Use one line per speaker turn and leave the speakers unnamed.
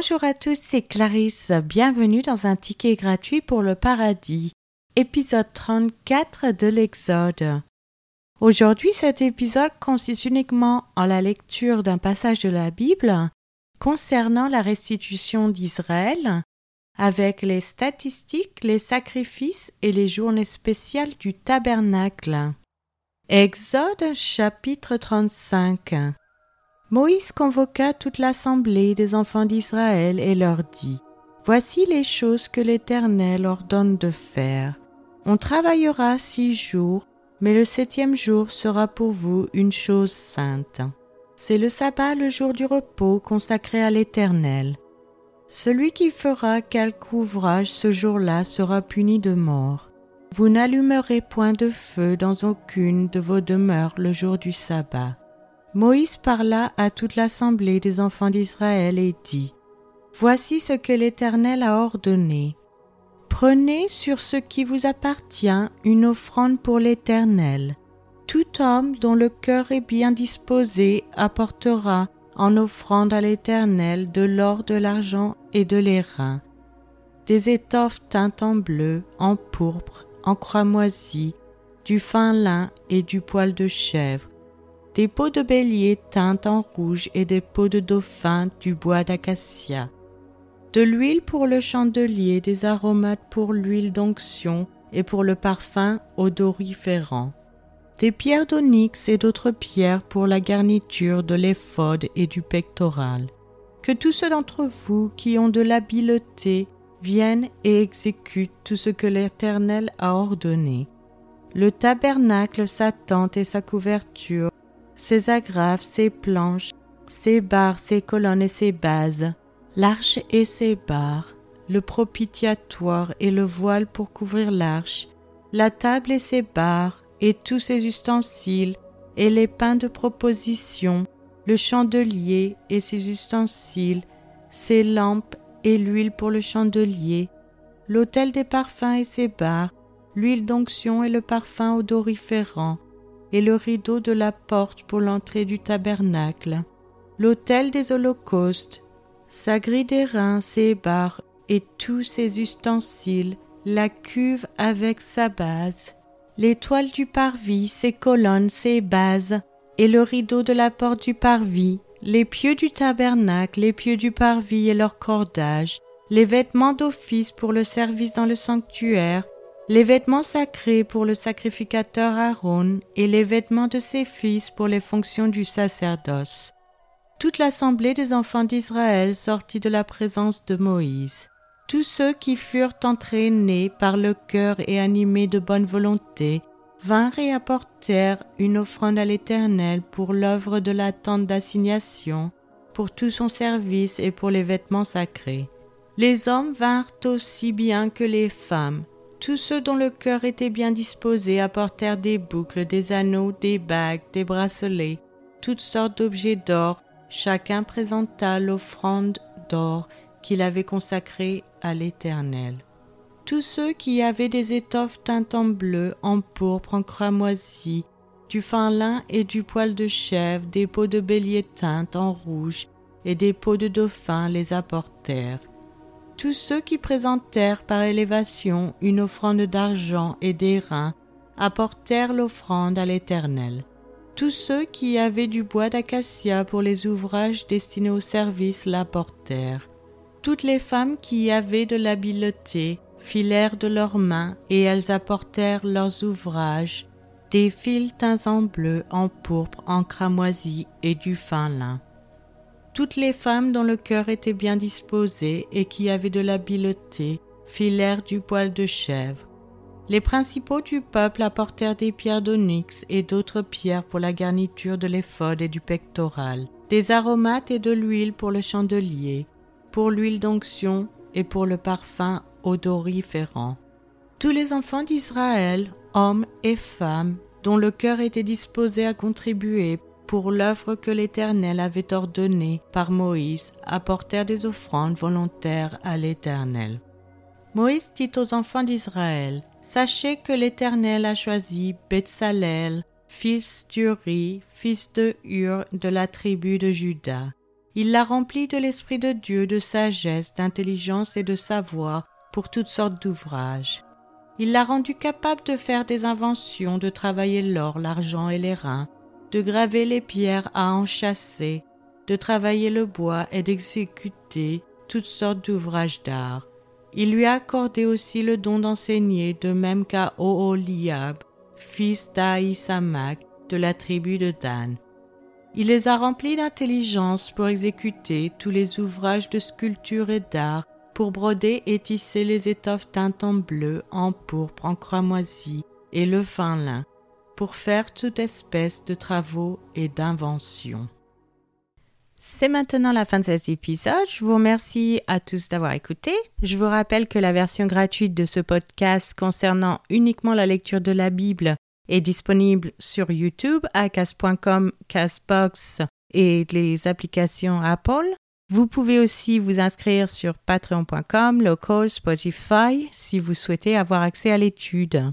Bonjour à tous, c'est Clarisse. Bienvenue dans un ticket gratuit pour le paradis, épisode 34 de l'Exode. Aujourd'hui, cet épisode consiste uniquement en la lecture d'un passage de la Bible concernant la restitution d'Israël, avec les statistiques, les sacrifices et les journées spéciales du tabernacle. Exode chapitre 35 Moïse convoqua toute l'assemblée des enfants d'Israël et leur dit Voici les choses que l'Éternel ordonne de faire. On travaillera six jours, mais le septième jour sera pour vous une chose sainte. C'est le sabbat, le jour du repos consacré à l'Éternel. Celui qui fera quelque ouvrage ce jour-là sera puni de mort. Vous n'allumerez point de feu dans aucune de vos demeures le jour du sabbat. Moïse parla à toute l'assemblée des enfants d'Israël et dit Voici ce que l'Éternel a ordonné. Prenez sur ce qui vous appartient une offrande pour l'Éternel. Tout homme dont le cœur est bien disposé apportera en offrande à l'Éternel de l'or, de l'argent et de l'airain, des étoffes teintes en bleu, en pourpre, en cramoisi, du fin lin et du poil de chèvre, des peaux de bélier teintes en rouge et des peaux de dauphin du bois d'acacia, de l'huile pour le chandelier, des aromates pour l'huile d'onction et pour le parfum odoriférant, des pierres d'onyx et d'autres pierres pour la garniture de l'éphode et du pectoral. Que tous ceux d'entre vous qui ont de l'habileté viennent et exécutent tout ce que l'Éternel a ordonné. Le tabernacle, sa tente et sa couverture, ses agrafes, ses planches, ses barres, ses colonnes et ses bases, l'arche et ses barres, le propitiatoire et le voile pour couvrir l'arche, la table et ses barres, et tous ses ustensiles, et les pains de proposition, le chandelier et ses ustensiles, ses lampes et l'huile pour le chandelier, l'autel des parfums et ses barres, l'huile d'onction et le parfum odoriférant, et le rideau de la porte pour l'entrée du tabernacle, l'autel des holocaustes, sa grille d'airain, ses barres et tous ses ustensiles, la cuve avec sa base, l'étoile du parvis, ses colonnes, ses bases, et le rideau de la porte du parvis, les pieux du tabernacle, les pieux du parvis et leur cordage, les vêtements d'office pour le service dans le sanctuaire, les vêtements sacrés pour le sacrificateur Aaron et les vêtements de ses fils pour les fonctions du sacerdoce. Toute l'assemblée des enfants d'Israël sortit de la présence de Moïse. Tous ceux qui furent entraînés par le cœur et animés de bonne volonté vinrent et apportèrent une offrande à l'Éternel pour l'œuvre de la tente d'assignation, pour tout son service et pour les vêtements sacrés. Les hommes vinrent aussi bien que les femmes, tous ceux dont le cœur était bien disposé apportèrent des boucles, des anneaux, des bagues, des bracelets, toutes sortes d'objets d'or. Chacun présenta l'offrande d'or qu'il avait consacrée à l'Éternel. Tous ceux qui avaient des étoffes teintes en bleu, en pourpre, en cramoisi, du fin lin et du poil de chèvre, des peaux de bélier teintes en rouge et des peaux de dauphin les apportèrent tous ceux qui présentèrent par élévation une offrande d'argent et d'airain apportèrent l'offrande à l'Éternel. Tous ceux qui avaient du bois d'acacia pour les ouvrages destinés au service l'apportèrent. Toutes les femmes qui avaient de l'habileté filèrent de leurs mains et elles apportèrent leurs ouvrages, des fils teints en bleu, en pourpre, en cramoisi et du fin lin toutes les femmes dont le cœur était bien disposé et qui avaient de l'habileté filèrent du poil de chèvre. Les principaux du peuple apportèrent des pierres d'onyx et d'autres pierres pour la garniture de l'éphode et du pectoral, des aromates et de l'huile pour le chandelier, pour l'huile d'onction et pour le parfum odoriférant. Tous les enfants d'Israël, hommes et femmes, dont le cœur était disposé à contribuer pour l'œuvre que l'Éternel avait ordonnée par Moïse, apportèrent des offrandes volontaires à l'Éternel. Moïse dit aux enfants d'Israël, Sachez que l'Éternel a choisi Betsalel, fils d'Uri, fils de Hur de la tribu de Juda, Il l'a remplie de l'Esprit de Dieu, de sagesse, d'intelligence et de savoir pour toutes sortes d'ouvrages. Il l'a rendue capable de faire des inventions, de travailler l'or, l'argent et les reins, de graver les pierres à enchasser, de travailler le bois et d'exécuter toutes sortes d'ouvrages d'art. Il lui a accordé aussi le don d'enseigner, de même qu'à Oholiab, fils d'Aïsamak, de la tribu de Dan. Il les a remplis d'intelligence pour exécuter tous les ouvrages de sculpture et d'art, pour broder et tisser les étoffes teintes en bleu, en pourpre, en cramoisi et le fin lin, pour faire toute espèce de travaux et d'inventions. C'est maintenant la fin de cet épisode. Je vous remercie à tous d'avoir écouté. Je vous rappelle que la version gratuite de ce podcast concernant uniquement la lecture de la Bible est disponible sur YouTube à Casbox et les applications Apple. Vous pouvez aussi vous inscrire sur patreon.com, local, Spotify si vous souhaitez avoir accès à l'étude.